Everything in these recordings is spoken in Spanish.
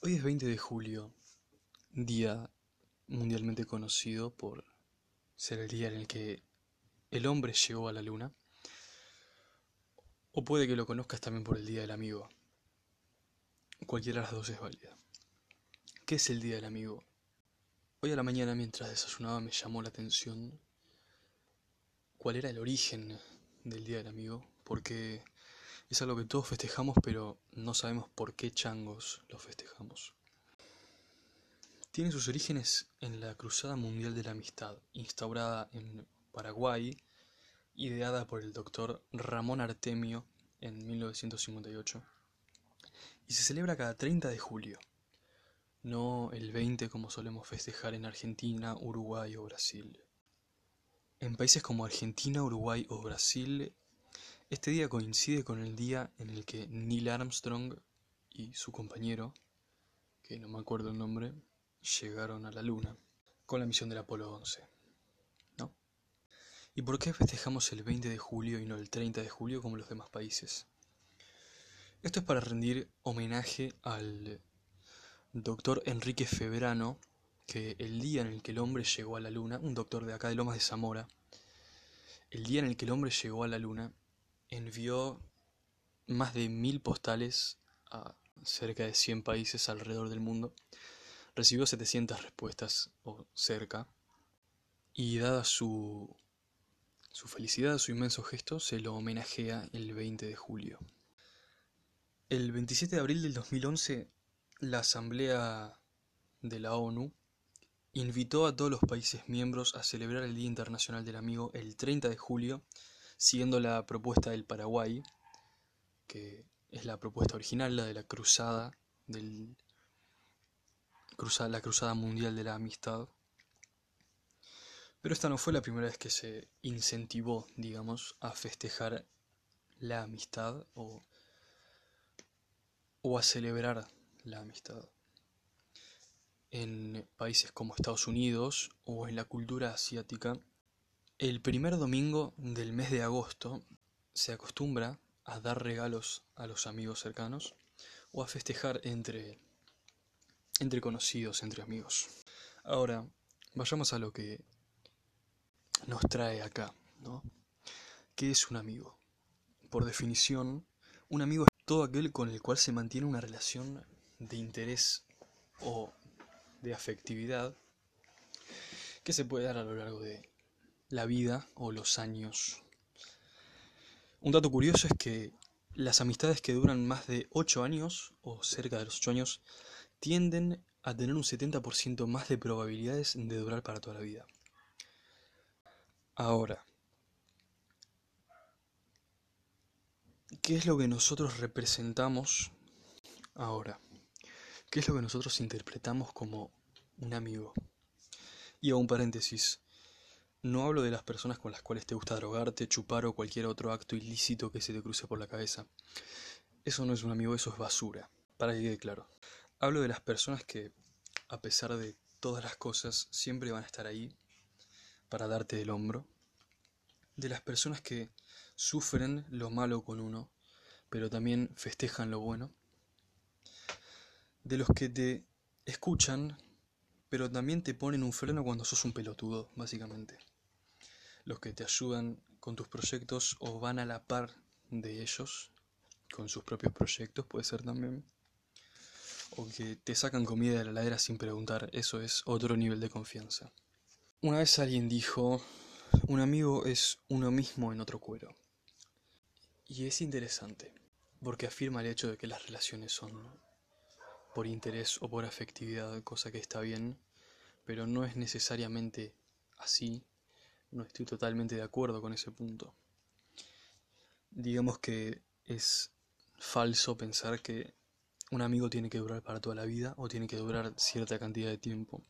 Hoy es 20 de julio, día mundialmente conocido por ser el día en el que el hombre llegó a la luna. O puede que lo conozcas también por el Día del Amigo. Cualquiera de las dos es válida. ¿Qué es el Día del Amigo? Hoy a la mañana mientras desayunaba me llamó la atención cuál era el origen del Día del Amigo, porque es algo que todos festejamos, pero no sabemos por qué changos lo festejamos. Tiene sus orígenes en la Cruzada Mundial de la Amistad, instaurada en Paraguay, ideada por el doctor Ramón Artemio en 1958, y se celebra cada 30 de julio, no el 20 como solemos festejar en Argentina, Uruguay o Brasil. En países como Argentina, Uruguay o Brasil este día coincide con el día en el que Neil Armstrong y su compañero, que no me acuerdo el nombre, llegaron a la Luna con la misión del Apolo 11. ¿No? ¿Y por qué festejamos el 20 de julio y no el 30 de julio como los demás países? Esto es para rendir homenaje al doctor Enrique Febrano, que el día en el que el hombre llegó a la Luna, un doctor de acá de Lomas de Zamora, el día en el que el hombre llegó a la Luna, envió más de mil postales a cerca de 100 países alrededor del mundo. Recibió 700 respuestas o cerca. Y dada su, su felicidad, su inmenso gesto, se lo homenajea el 20 de julio. El 27 de abril del 2011, la Asamblea de la ONU invitó a todos los países miembros a celebrar el Día Internacional del Amigo el 30 de julio siguiendo la propuesta del Paraguay, que es la propuesta original, la de la cruzada, del, la cruzada mundial de la amistad. Pero esta no fue la primera vez que se incentivó, digamos, a festejar la amistad o, o a celebrar la amistad. En países como Estados Unidos o en la cultura asiática, el primer domingo del mes de agosto se acostumbra a dar regalos a los amigos cercanos o a festejar entre, entre conocidos, entre amigos. Ahora, vayamos a lo que nos trae acá, ¿no? ¿Qué es un amigo? Por definición, un amigo es todo aquel con el cual se mantiene una relación de interés o de afectividad que se puede dar a lo largo de la vida o los años. Un dato curioso es que las amistades que duran más de 8 años o cerca de los 8 años tienden a tener un 70% más de probabilidades de durar para toda la vida. Ahora, ¿qué es lo que nosotros representamos ahora? ¿Qué es lo que nosotros interpretamos como un amigo? Y a un paréntesis, no hablo de las personas con las cuales te gusta drogarte, chupar o cualquier otro acto ilícito que se te cruce por la cabeza. Eso no es un amigo, eso es basura, para que quede claro. Hablo de las personas que, a pesar de todas las cosas, siempre van a estar ahí para darte el hombro. De las personas que sufren lo malo con uno, pero también festejan lo bueno. De los que te escuchan pero también te ponen un freno cuando sos un pelotudo, básicamente. Los que te ayudan con tus proyectos o van a la par de ellos, con sus propios proyectos, puede ser también. O que te sacan comida de la ladera sin preguntar, eso es otro nivel de confianza. Una vez alguien dijo, un amigo es uno mismo en otro cuero. Y es interesante, porque afirma el hecho de que las relaciones son por interés o por afectividad, cosa que está bien, pero no es necesariamente así. No estoy totalmente de acuerdo con ese punto. Digamos que es falso pensar que un amigo tiene que durar para toda la vida o tiene que durar cierta cantidad de tiempo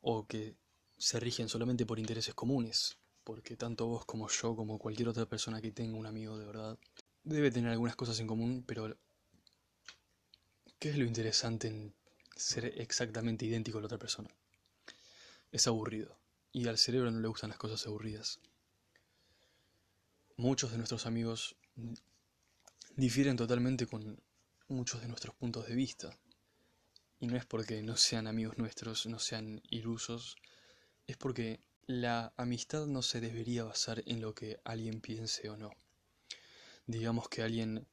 o que se rigen solamente por intereses comunes, porque tanto vos como yo, como cualquier otra persona que tenga un amigo de verdad, debe tener algunas cosas en común, pero ¿Qué es lo interesante en ser exactamente idéntico a la otra persona? Es aburrido. Y al cerebro no le gustan las cosas aburridas. Muchos de nuestros amigos difieren totalmente con muchos de nuestros puntos de vista. Y no es porque no sean amigos nuestros, no sean ilusos, es porque la amistad no se debería basar en lo que alguien piense o no. Digamos que alguien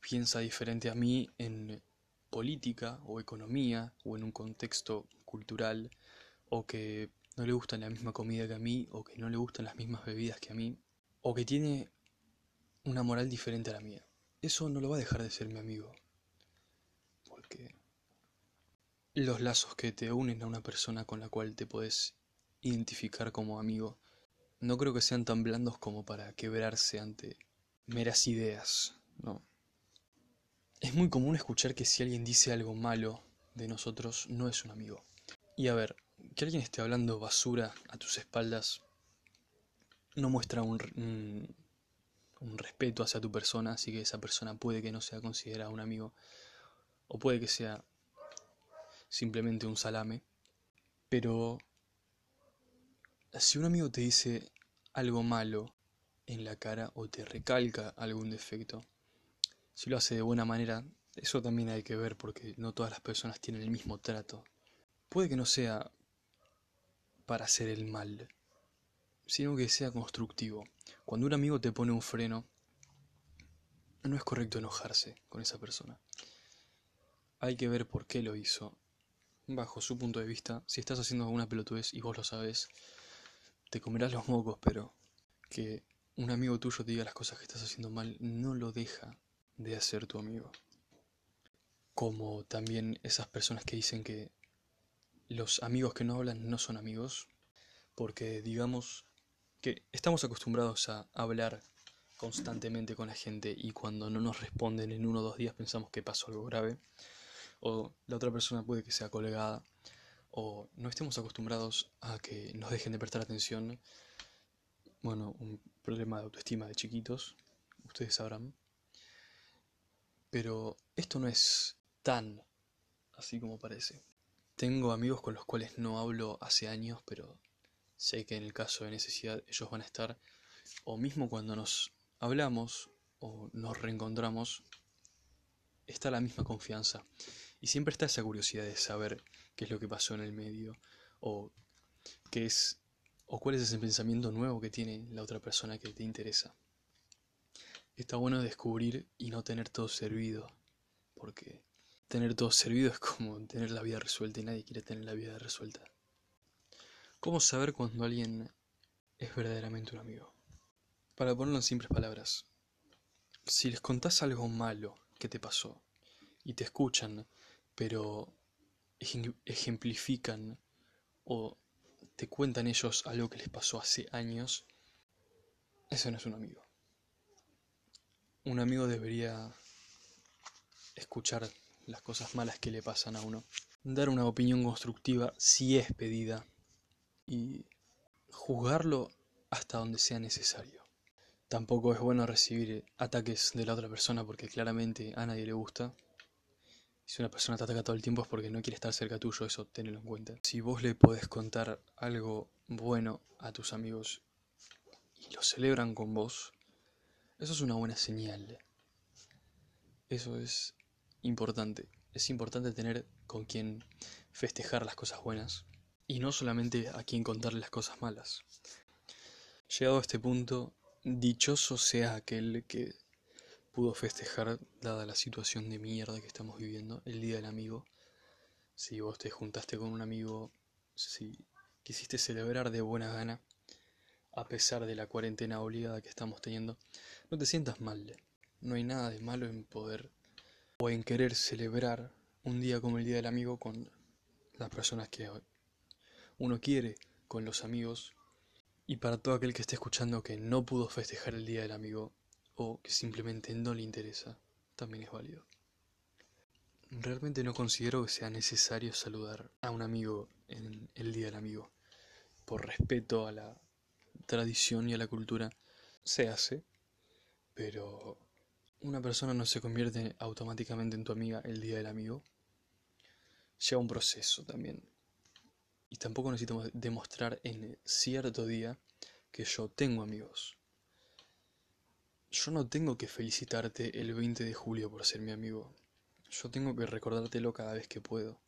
piensa diferente a mí en política o economía o en un contexto cultural o que no le gusta la misma comida que a mí o que no le gustan las mismas bebidas que a mí o que tiene una moral diferente a la mía. Eso no lo va a dejar de ser mi amigo. Porque los lazos que te unen a una persona con la cual te puedes identificar como amigo no creo que sean tan blandos como para quebrarse ante meras ideas, ¿no? Es muy común escuchar que si alguien dice algo malo de nosotros, no es un amigo. Y a ver, que alguien esté hablando basura a tus espaldas no muestra un, un, respeto hacia tu persona, así que esa persona puede que no sea considerada un amigo, o puede que sea simplemente un salame. Pero si un amigo te dice algo malo en la cara o te recalca algún defecto, si lo hace de buena manera, eso también hay que ver porque no todas las personas tienen el mismo trato. Puede que no sea para hacer el mal, sino que sea constructivo. Cuando un amigo te pone un freno, no es correcto enojarse con esa persona. Hay que ver por qué lo hizo. Bajo su punto de vista, si estás haciendo alguna pelotudez y vos lo sabes, te comerás los mocos, pero que un amigo tuyo te diga las cosas que estás haciendo mal no lo deja de hacer tu amigo. Como también esas personas que dicen que los amigos que no hablan no son amigos, porque digamos que estamos acostumbrados a hablar constantemente con la gente y cuando no nos responden en uno o dos días pensamos que pasó algo grave, o la otra persona puede que sea colegada, o no estemos acostumbrados a que nos dejen de prestar atención. Bueno, un problema de autoestima de chiquitos, ustedes sabrán. Pero esto no es tan así como parece. Tengo amigos con los cuales no hablo hace años, pero sé que en el caso de necesidad ellos van a estar, o mismo cuando nos hablamos o nos reencontramos, está la misma confianza. Y siempre está esa curiosidad de saber qué es lo que pasó en el medio, o qué es, o cuál es ese pensamiento nuevo que tiene la otra persona que te interesa. Está bueno descubrir y no tener todo servido, porque tener todo servido es como tener la vida resuelta y nadie quiere tener la vida resuelta. ¿Cómo saber cuando alguien es verdaderamente un amigo? Para ponerlo en simples palabras, si les contás algo malo que te pasó y te escuchan, pero ejemplifican o te cuentan ellos algo que les pasó hace años, eso no es un amigo un amigo debería escuchar las cosas malas que le pasan a uno, dar una opinión constructiva si es pedida y juzgarlo hasta donde sea necesario. Tampoco es bueno recibir ataques de la otra persona porque claramente a nadie le gusta. Si una persona te ataca todo el tiempo es porque no quiere estar cerca tuyo, eso tenelo en cuenta. Si vos le podés contar algo bueno a tus amigos y lo celebran con vos, eso es una buena señal. Eso es importante. Es importante tener con quien festejar las cosas buenas y no solamente a quien contarle las cosas malas. Llegado a este punto, dichoso sea aquel que pudo festejar, dada la situación de mierda que estamos viviendo, el Día del Amigo. Si vos te juntaste con un amigo, si quisiste celebrar de buena gana, a pesar de la cuarentena obligada que estamos teniendo, no te sientas mal. No hay nada de malo en poder o en querer celebrar un día como el Día del Amigo con las personas que uno quiere, con los amigos. Y para todo aquel que esté escuchando que no pudo festejar el Día del Amigo o que simplemente no le interesa, también es válido. Realmente no considero que sea necesario saludar a un amigo en el Día del Amigo. Por respeto a la tradición y a la cultura se hace, pero una persona no se convierte automáticamente en tu amiga el día del amigo. Lleva un proceso también. Y tampoco necesitamos demostrar en cierto día que yo tengo amigos. Yo no tengo que felicitarte el 20 de julio por ser mi amigo. Yo tengo que recordártelo cada vez que puedo.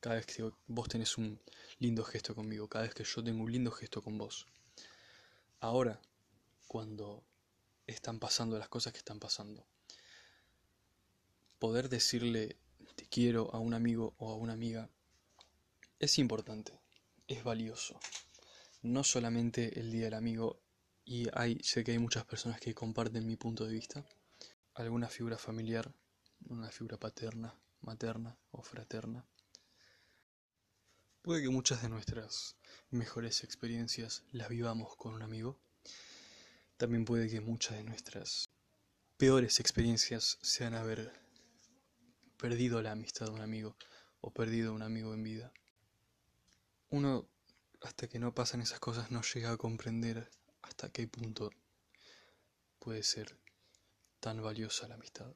cada vez que vos tenés un lindo gesto conmigo, cada vez que yo tengo un lindo gesto con vos. Ahora, cuando están pasando las cosas que están pasando, poder decirle te quiero a un amigo o a una amiga es importante, es valioso. No solamente el día del amigo, y sé que hay muchas personas que comparten mi punto de vista, alguna figura familiar, una figura paterna, materna o fraterna. Puede que muchas de nuestras mejores experiencias las vivamos con un amigo. También puede que muchas de nuestras peores experiencias sean haber perdido la amistad de un amigo o perdido un amigo en vida. Uno, hasta que no pasan esas cosas, no llega a comprender hasta qué punto puede ser tan valiosa la amistad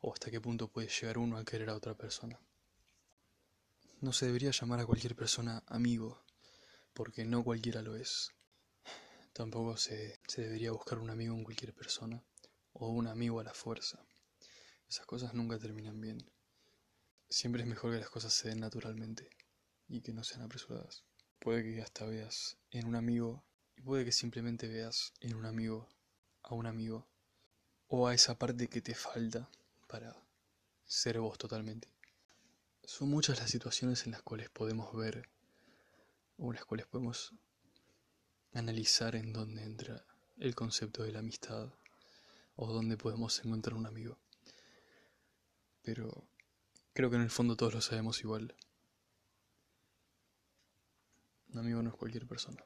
o hasta qué punto puede llegar uno a querer a otra persona. No se debería llamar a cualquier persona amigo, porque no cualquiera lo es. Tampoco se, se debería buscar un amigo en cualquier persona o un amigo a la fuerza. Esas cosas nunca terminan bien. Siempre es mejor que las cosas se den naturalmente y que no sean apresuradas. Puede que hasta veas en un amigo y puede que simplemente veas en un amigo a un amigo o a esa parte que te falta para ser vos totalmente. Son muchas las situaciones en las cuales podemos ver o en las cuales podemos analizar en dónde entra el concepto de la amistad o dónde podemos encontrar un amigo. Pero creo que en el fondo todos lo sabemos igual. Un amigo no es cualquier persona.